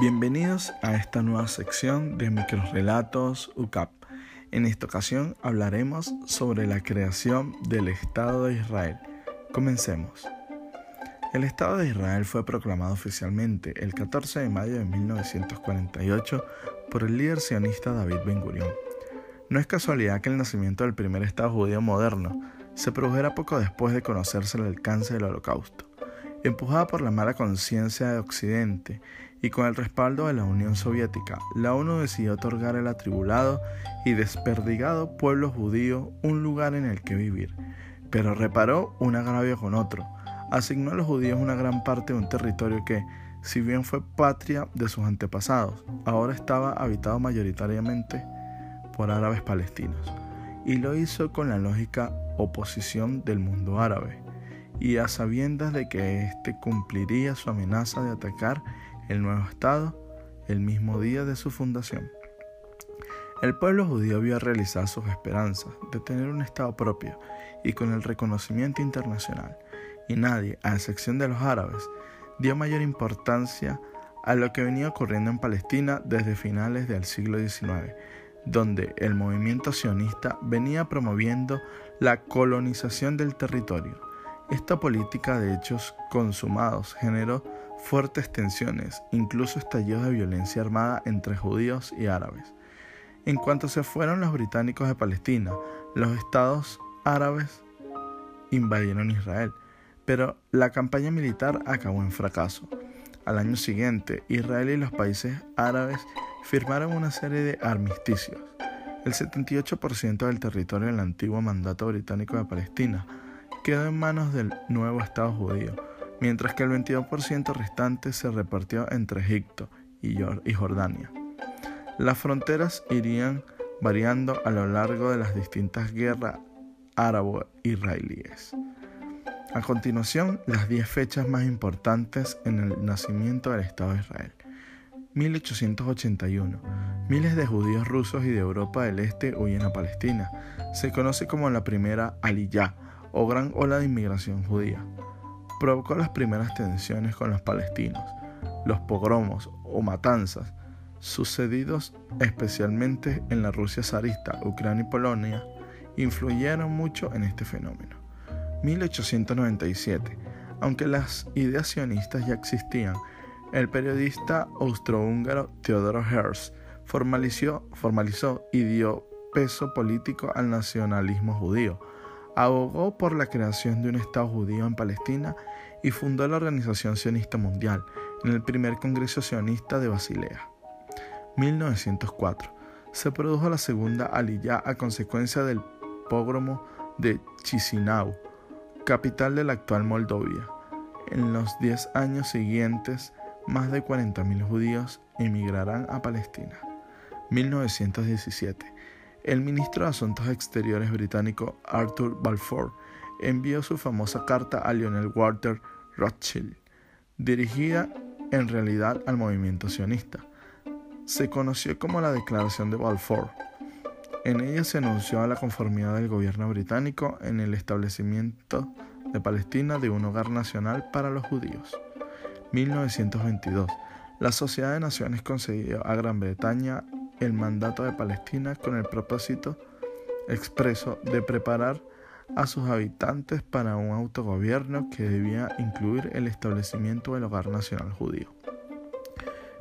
Bienvenidos a esta nueva sección de Microrelatos UCAP. En esta ocasión hablaremos sobre la creación del Estado de Israel. Comencemos. El Estado de Israel fue proclamado oficialmente el 14 de mayo de 1948 por el líder sionista David Ben Gurion. No es casualidad que el nacimiento del primer Estado judío moderno se produjera poco después de conocerse el alcance del Holocausto. Empujada por la mala conciencia de Occidente y con el respaldo de la Unión Soviética, la ONU decidió otorgar al atribulado y desperdigado pueblo judío un lugar en el que vivir, pero reparó un agravio con otro. Asignó a los judíos una gran parte de un territorio que, si bien fue patria de sus antepasados, ahora estaba habitado mayoritariamente por árabes palestinos, y lo hizo con la lógica oposición del mundo árabe, y a sabiendas de que éste cumpliría su amenaza de atacar el nuevo Estado el mismo día de su fundación. El pueblo judío vio realizar sus esperanzas de tener un Estado propio y con el reconocimiento internacional, y nadie, a excepción de los árabes, dio mayor importancia a lo que venía ocurriendo en Palestina desde finales del siglo XIX, donde el movimiento sionista venía promoviendo la colonización del territorio. Esta política de hechos consumados generó fuertes tensiones, incluso estallidos de violencia armada entre judíos y árabes. En cuanto se fueron los británicos de Palestina, los estados árabes invadieron Israel, pero la campaña militar acabó en fracaso. Al año siguiente, Israel y los países árabes firmaron una serie de armisticios. El 78% del territorio del antiguo mandato británico de Palestina quedó en manos del nuevo Estado judío, mientras que el 22% restante se repartió entre Egipto y Jordania. Las fronteras irían variando a lo largo de las distintas guerras árabo-israelíes. A continuación, las 10 fechas más importantes en el nacimiento del Estado de Israel. 1881. Miles de judíos rusos y de Europa del Este huyen a Palestina. Se conoce como la primera Aliyah o gran ola de inmigración judía provocó las primeras tensiones con los palestinos. Los pogromos o matanzas, sucedidos especialmente en la Rusia zarista, Ucrania y Polonia, influyeron mucho en este fenómeno. 1897. Aunque las ideas sionistas ya existían, el periodista austrohúngaro Theodor Herzl formalizó, formalizó y dio peso político al nacionalismo judío abogó por la creación de un Estado judío en Palestina y fundó la Organización Sionista Mundial en el primer Congreso Sionista de Basilea. 1904. Se produjo la segunda Aliyah a consecuencia del pogromo de Chisinau, capital de la actual Moldovia. En los 10 años siguientes, más de 40.000 judíos emigrarán a Palestina. 1917 el ministro de Asuntos Exteriores británico Arthur Balfour envió su famosa carta a Lionel Walter Rothschild, dirigida en realidad al movimiento sionista. Se conoció como la Declaración de Balfour. En ella se anunció la conformidad del gobierno británico en el establecimiento de Palestina de un hogar nacional para los judíos. 1922. La Sociedad de Naciones concedió a Gran Bretaña el mandato de Palestina con el propósito expreso de preparar a sus habitantes para un autogobierno que debía incluir el establecimiento del hogar nacional judío.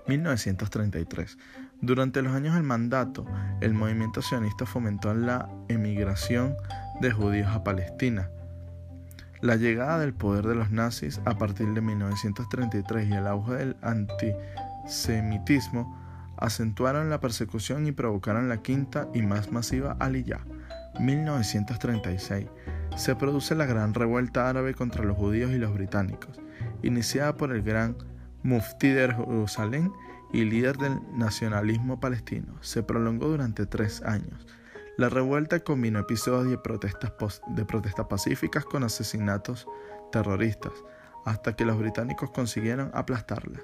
1933. Durante los años del mandato, el movimiento sionista fomentó la emigración de judíos a Palestina. La llegada del poder de los nazis a partir de 1933 y el auge del antisemitismo acentuaron la persecución y provocaron la quinta y más masiva Aliyah. 1936. Se produce la gran revuelta árabe contra los judíos y los británicos, iniciada por el gran Mufti de Jerusalén y líder del nacionalismo palestino. Se prolongó durante tres años. La revuelta combinó episodios de protestas, de protestas pacíficas con asesinatos terroristas, hasta que los británicos consiguieron aplastarla.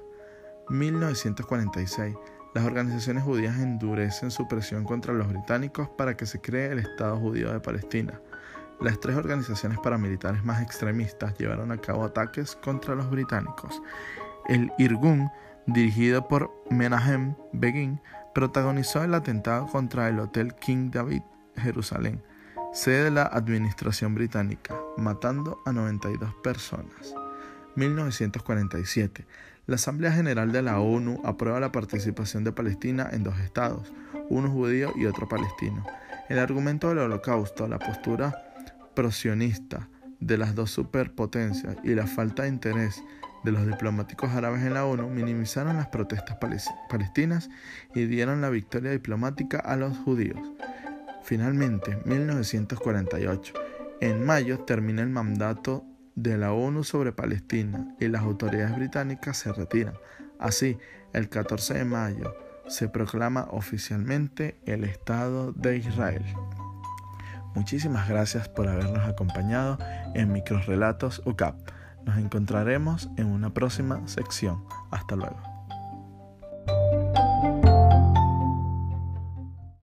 1946 las organizaciones judías endurecen su presión contra los británicos para que se cree el Estado judío de Palestina. Las tres organizaciones paramilitares más extremistas llevaron a cabo ataques contra los británicos. El Irgun dirigido por Menahem Begin, protagonizó el atentado contra el Hotel King David, Jerusalén, sede de la administración británica, matando a 92 personas. 1947. La Asamblea General de la ONU aprueba la participación de Palestina en dos estados, uno judío y otro palestino. El argumento del holocausto, la postura prosionista de las dos superpotencias y la falta de interés de los diplomáticos árabes en la ONU minimizaron las protestas palestinas y dieron la victoria diplomática a los judíos. Finalmente, 1948, en mayo termina el mandato de la ONU sobre Palestina y las autoridades británicas se retiran. Así, el 14 de mayo se proclama oficialmente el Estado de Israel. Muchísimas gracias por habernos acompañado en Microrelatos UCAP. Nos encontraremos en una próxima sección. Hasta luego.